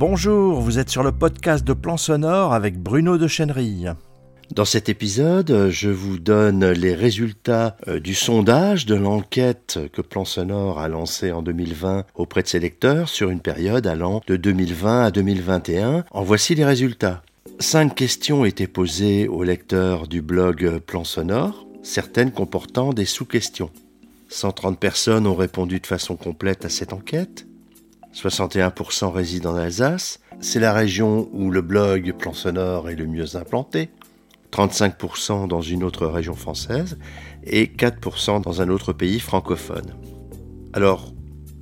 Bonjour, vous êtes sur le podcast de Plan Sonore avec Bruno de Chenerille. Dans cet épisode, je vous donne les résultats euh, du sondage de l'enquête que Plan Sonore a lancé en 2020 auprès de ses lecteurs sur une période allant de 2020 à 2021. En voici les résultats. Cinq questions étaient posées aux lecteurs du blog Plan Sonore, certaines comportant des sous-questions. 130 personnes ont répondu de façon complète à cette enquête. 61% résident en Alsace. C'est la région où le blog Plan Sonore est le mieux implanté. 35% dans une autre région française et 4% dans un autre pays francophone. Alors,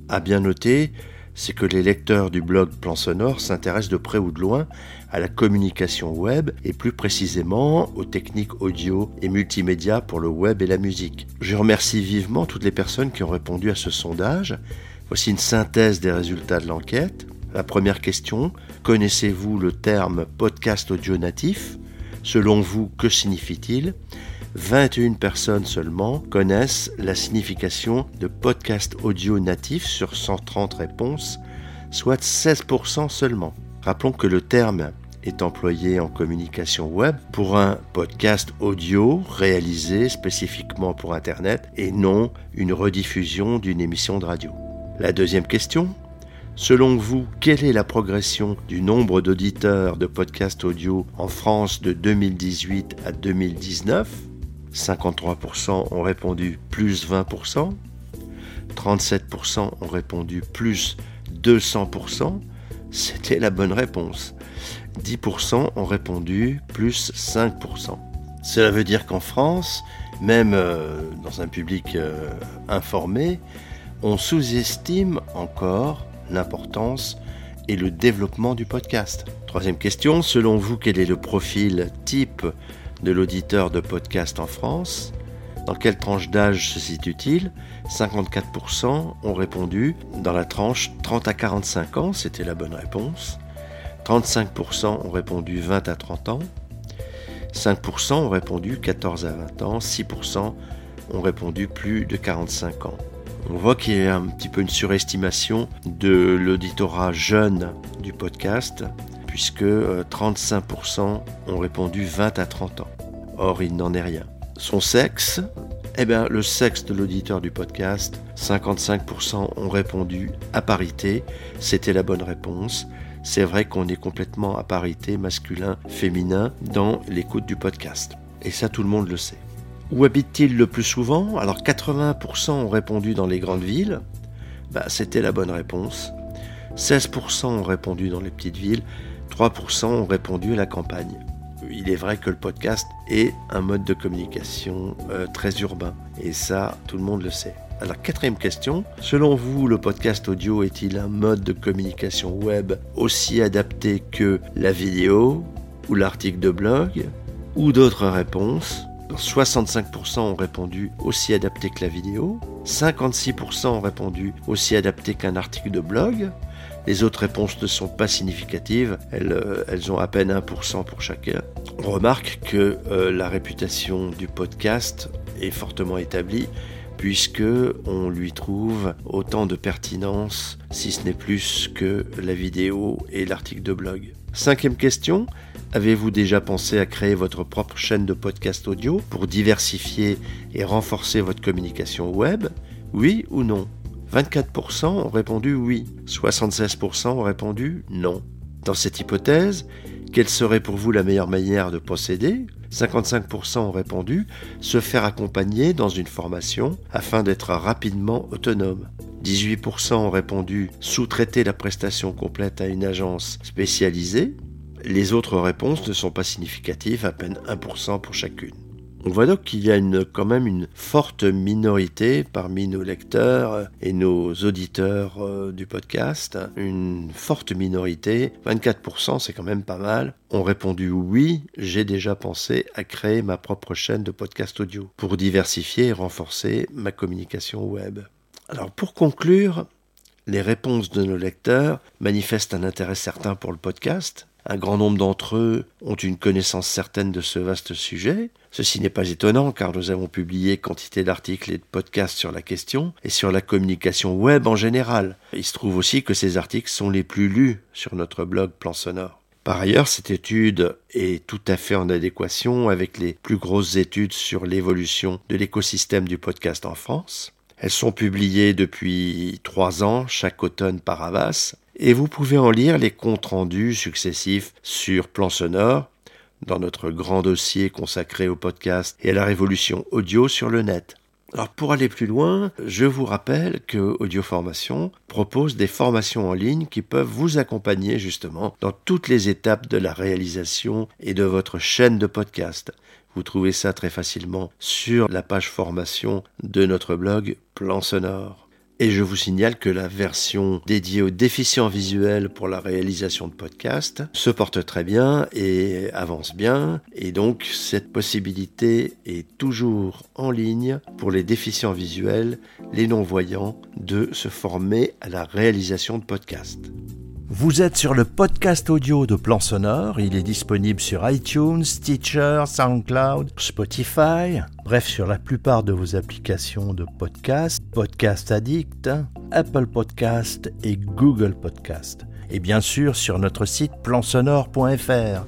à bien noter, c'est que les lecteurs du blog Plan Sonore s'intéressent de près ou de loin à la communication web et plus précisément aux techniques audio et multimédia pour le web et la musique. Je remercie vivement toutes les personnes qui ont répondu à ce sondage Voici une synthèse des résultats de l'enquête. La première question, connaissez-vous le terme podcast audio natif? Selon vous, que signifie-t-il? 21 personnes seulement connaissent la signification de podcast audio natif sur 130 réponses, soit 16% seulement. Rappelons que le terme est employé en communication web pour un podcast audio réalisé spécifiquement pour Internet et non une rediffusion d'une émission de radio. La deuxième question, selon vous, quelle est la progression du nombre d'auditeurs de podcasts audio en France de 2018 à 2019 53% ont répondu plus 20%, 37% ont répondu plus 200%, c'était la bonne réponse. 10% ont répondu plus 5%. Cela veut dire qu'en France, même euh, dans un public euh, informé, on sous-estime encore l'importance et le développement du podcast. Troisième question, selon vous, quel est le profil type de l'auditeur de podcast en France? Dans quelle tranche d'âge se situe-t-il? 54% ont répondu dans la tranche 30 à 45 ans, c'était la bonne réponse. 35% ont répondu 20 à 30 ans. 5% ont répondu 14 à 20 ans. 6% ont répondu plus de 45 ans. On voit qu'il y a un petit peu une surestimation de l'auditorat jeune du podcast, puisque 35% euh, ont répondu 20 à 30 ans. Or, il n'en est rien. Son sexe Eh bien, le sexe de l'auditeur du podcast, 55% ont répondu à parité. C'était la bonne réponse. C'est vrai qu'on est complètement à parité masculin-féminin dans l'écoute du podcast. Et ça, tout le monde le sait. Où habite-t-il le plus souvent? Alors 80% ont répondu dans les grandes villes. Bah, C'était la bonne réponse. 16% ont répondu dans les petites villes. 3% ont répondu à la campagne. Il est vrai que le podcast est un mode de communication euh, très urbain. Et ça, tout le monde le sait. Alors, quatrième question. Selon vous, le podcast audio est-il un mode de communication web aussi adapté que la vidéo ou l'article de blog ou d'autres réponses? 65% ont répondu aussi adapté que la vidéo, 56% ont répondu aussi adapté qu'un article de blog. Les autres réponses ne sont pas significatives, elles, euh, ont à peine 1% pour chacun. On remarque que euh, la réputation du podcast est fortement établie puisque on lui trouve autant de pertinence, si ce n'est plus que la vidéo et l'article de blog. Cinquième question, Avez-vous déjà pensé à créer votre propre chaîne de podcast audio pour diversifier et renforcer votre communication web? Oui ou non? 24% ont répondu oui, 76% ont répondu non. Dans cette hypothèse, quelle serait pour vous la meilleure manière de procéder? 55% ont répondu se faire accompagner dans une formation afin d'être rapidement autonome. 18% ont répondu sous-traiter la prestation complète à une agence spécialisée. Les autres réponses ne sont pas significatives, à peine 1% pour chacune. On voit donc qu'il y a quand même une forte minorité parmi nos lecteurs et nos auditeurs euh, du podcast. Une forte minorité, 24%, c'est quand même pas mal, ont répondu oui, j'ai déjà pensé à créer ma propre chaîne de podcast audio pour diversifier et renforcer ma communication web. Alors pour conclure, les réponses de nos lecteurs manifestent un intérêt certain pour le podcast, Un grand nombre d'entre eux ont une connaissance certaine de ce vaste sujet. Ceci n'est pas étonnant car nous avons publié quantité d'articles et de podcasts sur la question et sur la communication web en général. Il se trouve aussi que ces articles sont les plus lus sur notre blog Plan Sonore. Par ailleurs, cette étude est tout à fait en adéquation avec les plus grosses études sur l'évolution de l'écosystème du podcast en France. Elles sont publiées depuis trois ans, chaque automne par Avas, et vous pouvez en lire les comptes rendus successifs sur Plan Sonore, dans notre grand dossier consacré au podcast et à la révolution audio sur le net. Alors pour aller plus loin, je vous rappelle que Audio Formation propose des formations en ligne qui peuvent vous accompagner justement dans toutes les étapes de la réalisation et de votre chaîne de podcast. Vous trouvez ça très facilement sur la page formation de notre blog Plan Sonore. Et je vous signale que la version dédiée aux déficients visuels pour la réalisation de podcasts se porte très bien et avance bien. Et donc cette possibilité est toujours en ligne pour les déficients visuels, les non-voyants, de se former à la réalisation de podcasts. Vous êtes sur le podcast audio de Plan Sonore. Il est disponible sur iTunes, Stitcher, SoundCloud, Spotify, bref, sur la plupart de vos applications de podcast, Podcast Addict, Apple Podcast et Google Podcast. Et bien sûr sur notre site plansonore.fr.